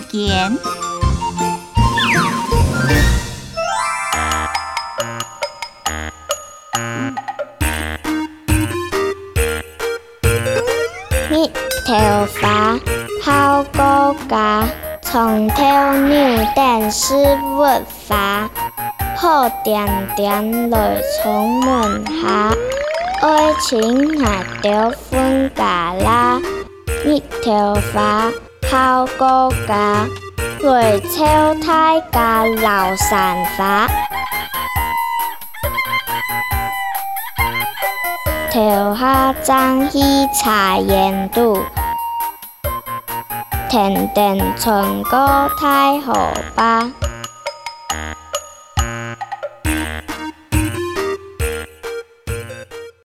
间。你头发好高噶，从头扭到是不发，泡点点来从门下，爱情也着分家啦。你头发。thao câu cá Người treo thai cá lào sản phá. Theo ha trang hy trà yên đu Thèn đèn chuẩn có thai hổ ba.